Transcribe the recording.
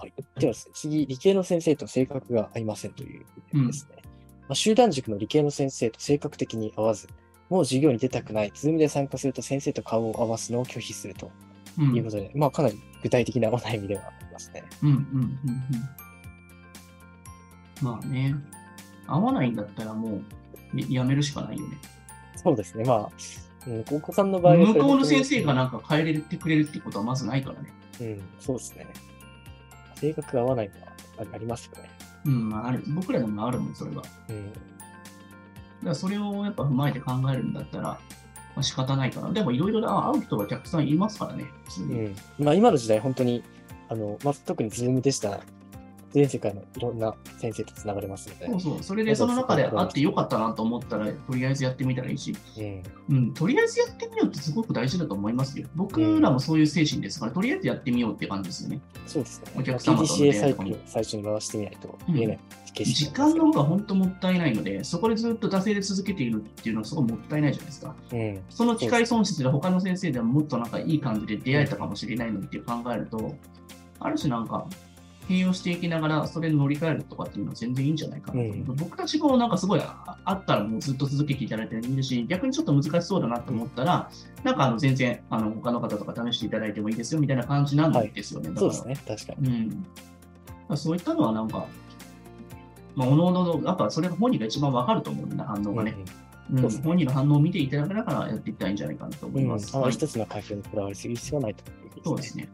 はい。では次、理系の先生と性格が合いませんというですね。まあ、集団塾の理系の先生と性格的に合わず、もう授業に出たくない、ズームで参加すると先生と顔を合わすのを拒否するとうんいうことで、まあかなり具体的なお悩みではありますね。うんうんうんうん。まあね、合わないんだったらもうややめるしかないよね。そうですね。まあ、うん、お子さんの場合は向こうの先生がな。なんか変えれてくれるってことはまずないからね。うん、そうですね。性格が合わないのはありますよね？うん、まあ、ある僕らでもあるもん、それが。だかうん。らそれをやっぱ踏まえて考えるんだったら、まあ、仕方ないかな。でもいろいろな会う人がたくさんいますからね。うん。まあ今の時代、本当に、あの、まあ特にズームでしたら、全世界のいろんな先生とつながれますので。そうそう。それでその中で会ってよかったなと思ったら、とりあえずやってみたらいいし、うん。うん、とりあえずやってみようってすごく大事だと思いますよ。僕らもそういう精神ですから、とりあえずやってみようって感じですよね。そうですね。お客様との出会いと最初に回してみないと見えない景色時間の方が本当もったいないので、そこでずっと惰性で続けているっていうのはすごいもったいないじゃないですか。うん。その機会損失で他の先生ではもっとなんかいい感じで出会えたかもしれないのにって考えると、ある種なんか、併用していきながらそれに乗り換えるとかっていうのは全然いいんじゃないかなと思う。僕たちもなんかすごいああったらもうずっと続けていただいてもいいし、逆にちょっと難しそうだなと思ったら、なんかあの全然あの他の方とか試していただいてもいいですよみたいな感じなんですよね。だからそうですね。確かに。うん。だからそういったのはなんか、まあ、おのおのの、やっぱそれが本人が一番わかると思うんだ、反応がね。うんそうですね本人の反応を見ていただけながらやっていったらいいんじゃないかなと思うん。います。あまはいり一つの回答にこだわりすぎる必要はないということそうですね。